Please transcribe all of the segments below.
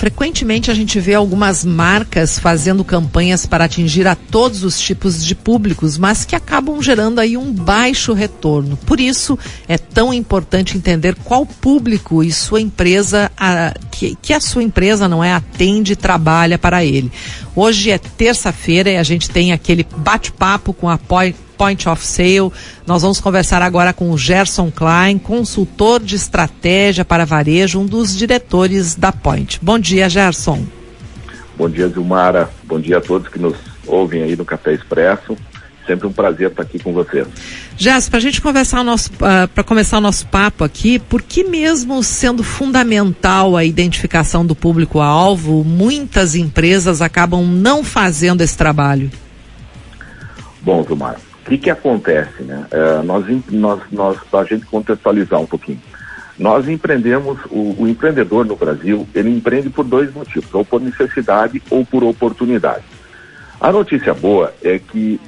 Frequentemente a gente vê algumas marcas fazendo campanhas para atingir a todos os tipos de públicos, mas que acabam gerando aí um baixo retorno. Por isso é tão importante entender qual público e sua empresa, a, que, que a sua empresa não é atende e trabalha para ele. Hoje é terça-feira e a gente tem aquele bate-papo com a Point of Sale. Nós vamos conversar agora com o Gerson Klein, consultor de estratégia para varejo, um dos diretores da Point. Bom dia, Gerson. Bom dia, Zilmara. Bom dia a todos que nos ouvem aí no Café Expresso. Sempre um prazer estar aqui com vocês. Gerson, para a gente conversar o nosso, uh, ah, para começar o nosso papo aqui, por que mesmo sendo fundamental a identificação do público-alvo, muitas empresas acabam não fazendo esse trabalho? Bom, Zilmara, que, que acontece, né? É, nós, nós, nós, a gente contextualizar um pouquinho. Nós empreendemos, o, o, empreendedor no Brasil, ele empreende por dois motivos, ou por necessidade ou por oportunidade. A notícia boa é que,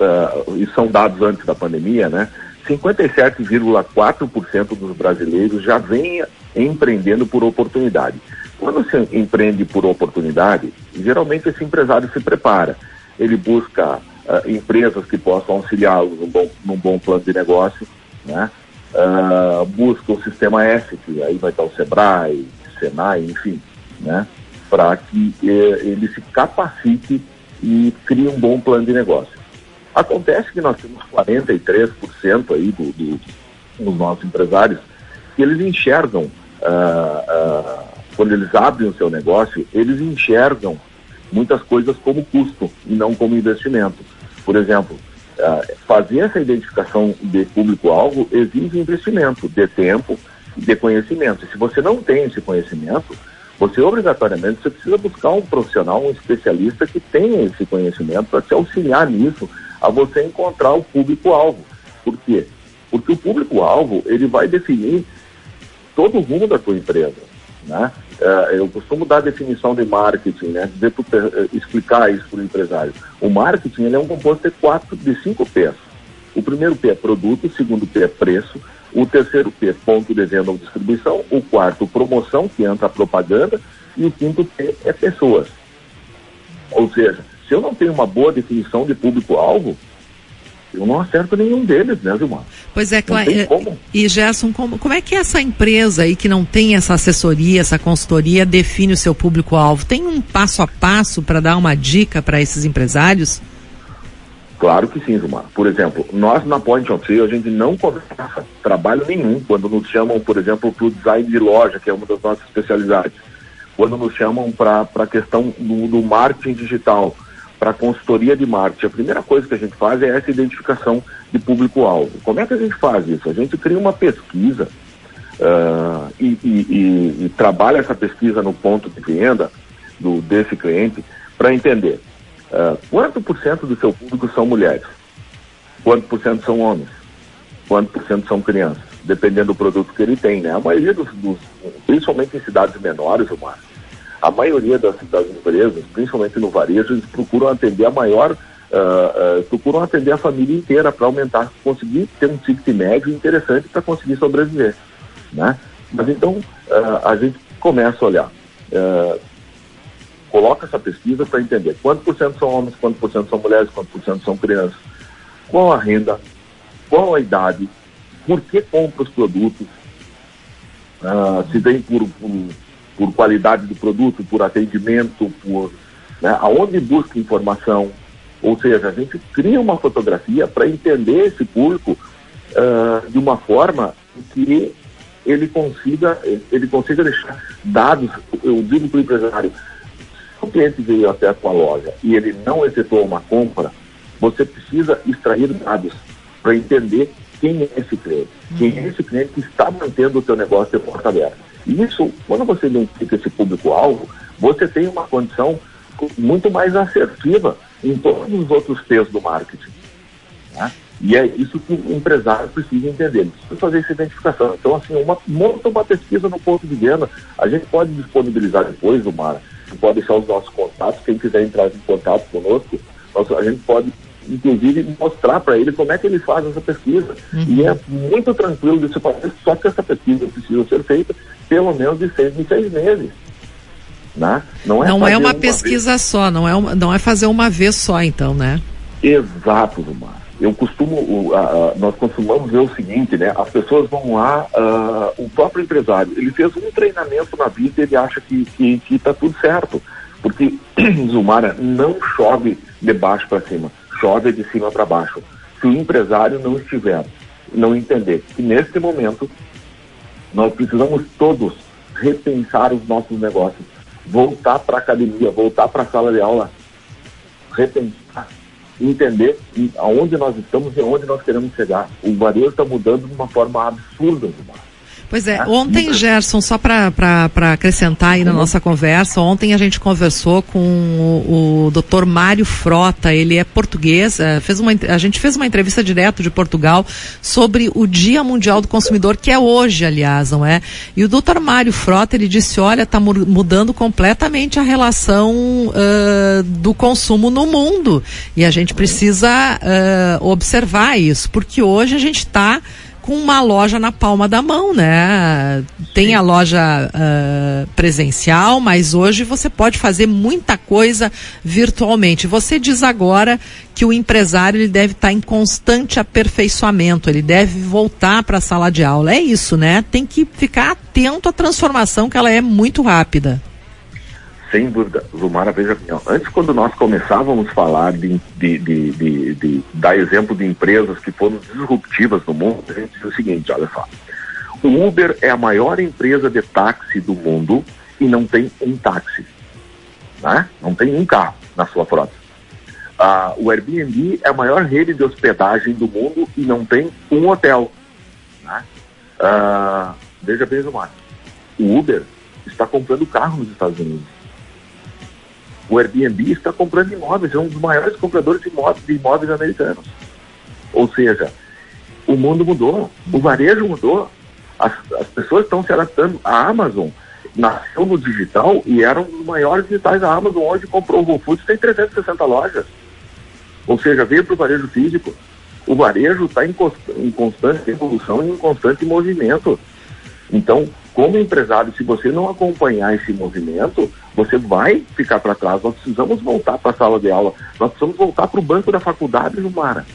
uh, e são dados antes da pandemia, né? 57,4% dos brasileiros já vem empreendendo por oportunidade. Quando se empreende por oportunidade, geralmente esse empresário se prepara. Ele busca uh, empresas que possam auxiliá-los num bom, num bom plano de negócio, né? Uh, busca o sistema S, que aí vai estar o Sebrae, Senai, enfim, né? Para que eh, ele se capacite e crie um bom plano de negócio. Acontece que nós temos 43% aí do, do, dos nossos empresários que eles enxergam, uh, quando eles abrem o seu negócio, eles enxergam muitas coisas como custo e não como investimento. Por exemplo, uh, fazer essa identificação de público-alvo exige investimento de tempo e de conhecimento. E se você não tem esse conhecimento, você obrigatoriamente você precisa buscar um profissional, um especialista que tenha esse conhecimento para te auxiliar nisso, a você encontrar o público-alvo. Por quê? Porque o público-alvo ele vai definir todo o rumo da tua empresa. Né? Uh, eu costumo dar a definição de marketing, né? Dizer, uh, explicar isso para o empresário. O marketing ele é um composto de quatro, de cinco P's. O primeiro P é produto, o segundo P é preço, o terceiro P é ponto de venda ou distribuição, o quarto promoção, que entra a propaganda, e o quinto P é pessoas. Ou seja, se eu não tenho uma boa definição de público-alvo, eu não acerto nenhum deles, né, Gilmar? Pois é, claro. E Gerson, como, como é que essa empresa aí que não tem essa assessoria, essa consultoria, define o seu público-alvo? Tem um passo a passo para dar uma dica para esses empresários? Claro que sim, Gilmar. Por exemplo, nós na Point of Sale, a gente não começa trabalho nenhum quando nos chamam, por exemplo, para o design de loja, que é uma das nossas especialidades. Quando nos chamam para a questão do, do marketing digital para a consultoria de marketing, a primeira coisa que a gente faz é essa identificação de público-alvo. Como é que a gente faz isso? A gente cria uma pesquisa uh, e, e, e, e, trabalha essa pesquisa no ponto de venda do, desse cliente para entender uh, quanto por cento do seu público são mulheres, quanto por cento são homens, quanto por cento são crianças, dependendo do produto que ele tem. Né? A maioria dos, dos principalmente em cidades menores, o Márcio, a maioria das, das empresas, principalmente no varejo, eles procuram atender a maior, uh, uh, procuram atender a família inteira para aumentar, conseguir ter um ticket médio interessante para conseguir sobreviver, né? Mas então uh, a gente começa a olhar, coloca essa pesquisa para entender quanto por cento são homens, quanto por cento são mulheres, quanto por cento são crianças, qual a renda, qual a idade, por que compra os produtos, se vem por, por por qualidade do produto, por atendimento, por né, aonde busca informação. Ou seja, a gente cria uma fotografia para entender esse público uh, de uma forma que ele consiga, ele consiga deixar dados, eu digo para o empresário, se o cliente veio até a sua loja e ele não efetuou uma compra, você precisa extrair dados para entender quem é esse cliente, quem é esse cliente que está mantendo o seu negócio de porta aberta. Isso, quando você identifica esse público-alvo, você tem uma condição muito mais assertiva em todos os outros P's do marketing. Né? E é isso que o empresário precisa entender, precisa fazer essa identificação. Então, assim, uma, monta uma pesquisa no ponto de venda, a gente pode disponibilizar depois, Mara, pode deixar os nossos contatos, quem quiser entrar em contato conosco, a gente pode inclusive mostrar para ele como é que ele faz essa pesquisa. Uhum. E é muito tranquilo de se fazer, só que essa pesquisa precisa ser feita pelo menos de seis em seis meses. Né? Não é, não é uma, uma pesquisa vez. só, não é, uma, não é fazer uma vez só, então, né? Exato, Zumar. Eu costumo, uh, uh, nós costumamos ver o seguinte, né? As pessoas vão lá, uh, o próprio empresário, ele fez um treinamento na vida e ele acha que está que, que tá tudo certo. Porque, Zumara, não chove de baixo para cima, chove de cima para baixo. Se o empresário não estiver, não entender que neste momento nós precisamos todos repensar os nossos negócios, voltar para a academia, voltar para a sala de aula, repensar, entender aonde nós estamos e aonde nós queremos chegar. O varejo está mudando de uma forma absurda, Gilmar. Pois é, ontem, Gerson, só para acrescentar aí na uhum. nossa conversa, ontem a gente conversou com o, o Dr. Mário Frota, ele é português, é, fez uma, a gente fez uma entrevista direto de Portugal sobre o Dia Mundial do Consumidor, que é hoje, aliás, não é? E o Dr. Mário Frota, ele disse, olha, está mudando completamente a relação uh, do consumo no mundo, e a gente precisa uh, observar isso, porque hoje a gente está com uma loja na palma da mão, né? Tem a loja uh, presencial, mas hoje você pode fazer muita coisa virtualmente. Você diz agora que o empresário ele deve estar em constante aperfeiçoamento, ele deve voltar para a sala de aula. É isso, né? Tem que ficar atento à transformação que ela é muito rápida. Sem dúvida. Zumara, veja bem, antes quando nós começávamos a falar de, de, de, de, de dar exemplo de empresas que foram disruptivas no mundo, a gente diz o seguinte, olha só. O Uber é a maior empresa de táxi do mundo e não tem um táxi. Né? Não tem um carro na sua frota. Ah, o Airbnb é a maior rede de hospedagem do mundo e não tem um hotel. Né? Ah, veja bem, Zumara. O Uber está comprando carro nos Estados Unidos o Airbnb está comprando imóveis, é um dos maiores compradores de imóveis, de imóveis americanos. Ou seja, o mundo mudou, o varejo mudou, as, as pessoas estão se adaptando. A Amazon nasceu no digital e era um dos maiores digitais. A Amazon hoje comprou o Whole Foods, tem 360 lojas. Ou seja, veio para o varejo físico. O varejo está em, em constante evolução e em constante movimento. Então, como empresário, se você não acompanhar esse movimento, você vai ficar para trás. Nós precisamos voltar para a sala de aula, nós precisamos voltar para o banco da faculdade, Lumara.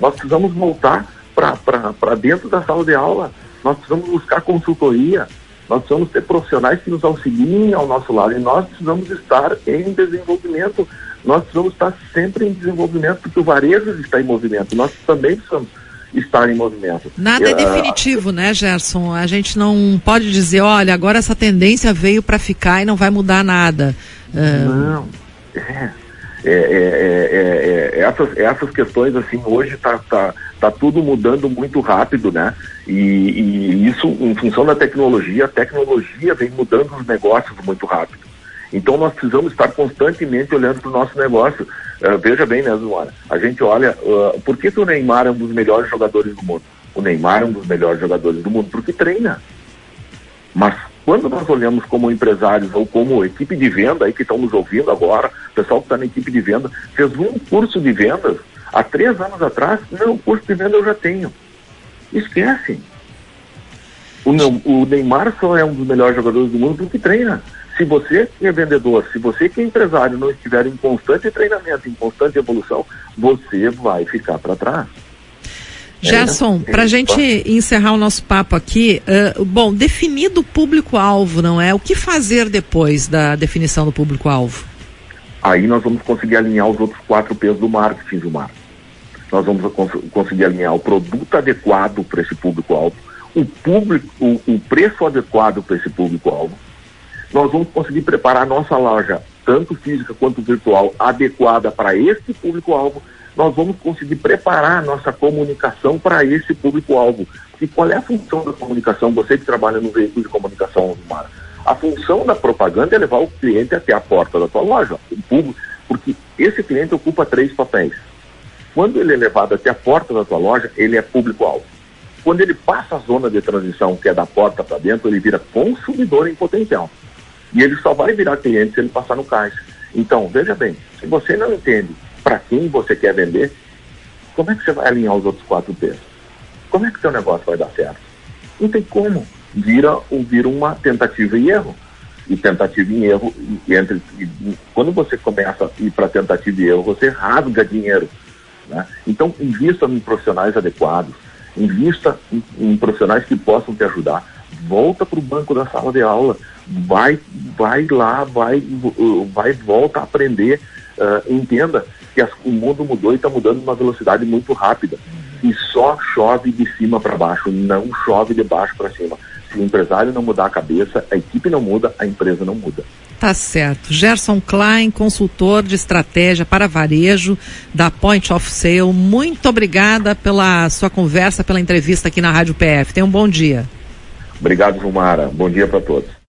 Nós precisamos voltar para dentro da sala de aula, nós precisamos buscar consultoria, nós precisamos ter profissionais que nos auxiliem ao nosso lado. E nós precisamos estar em desenvolvimento, nós precisamos estar sempre em desenvolvimento, porque o varejo está em movimento, nós também precisamos estar em movimento. Nada é definitivo, né, Gerson? A gente não pode dizer, olha, agora essa tendência veio para ficar e não vai mudar nada. Não, é. É, é, é, essas, essas questões, assim, hoje está tá, tá tudo mudando muito rápido, né? E, e isso, em função da tecnologia, a tecnologia vem mudando os negócios muito rápido. Então nós precisamos estar constantemente olhando para o nosso negócio. Uh, veja bem, né, Zuana? A gente olha, uh, por que, que o Neymar é um dos melhores jogadores do mundo? O Neymar é um dos melhores jogadores do mundo porque treina. Mas quando nós olhamos como empresários ou como equipe de venda, aí que estão nos ouvindo agora, o pessoal que está na equipe de venda, fez um curso de vendas há três anos atrás, não, o curso de venda eu já tenho. Esquece. O, o Neymar só é um dos melhores jogadores do mundo porque treina. Se você que é vendedor, se você que é empresário não estiver em constante treinamento, em constante evolução, você vai ficar para trás. Gerson, é, para a gente encerrar o nosso papo aqui, uh, bom, definido o público-alvo, não é? O que fazer depois da definição do público-alvo? Aí nós vamos conseguir alinhar os outros quatro P's do marketing, do marketing. Nós vamos cons conseguir alinhar o produto adequado para esse público-alvo, o, público, o, o preço adequado para esse público-alvo, nós vamos conseguir preparar a nossa loja, tanto física quanto virtual, adequada para esse público-alvo. Nós vamos conseguir preparar a nossa comunicação para esse público-alvo. E qual é a função da comunicação? Você que trabalha no veículo de comunicação, Mar, a função da propaganda é levar o cliente até a porta da tua loja, o público, porque esse cliente ocupa três papéis. Quando ele é levado até a porta da tua loja, ele é público-alvo. Quando ele passa a zona de transição, que é da porta para dentro, ele vira consumidor em potencial. E ele só vai virar cliente se ele passar no caixa. Então, veja bem, se você não entende para quem você quer vender, como é que você vai alinhar os outros quatro P's? Como é que seu negócio vai dar certo? Não tem como. Vira, vira uma tentativa e erro. e tentativa e erro. E entre, e, quando você começa a ir para tentativa e erro, você rasga dinheiro. Né? Então, invista em profissionais adequados, invista em, em profissionais que possam te ajudar. Volta para o banco da sala de aula, vai, vai lá, vai, vai volta a aprender, uh, entenda que as, o mundo mudou e está mudando numa velocidade muito rápida. E só chove de cima para baixo, não chove de baixo para cima. Se o empresário não mudar a cabeça, a equipe não muda, a empresa não muda. Tá certo. Gerson Klein, consultor de estratégia para varejo da Point of Sale. Muito obrigada pela sua conversa, pela entrevista aqui na Rádio PF. Tenha um bom dia. Obrigado, Jumara. Bom dia para todos.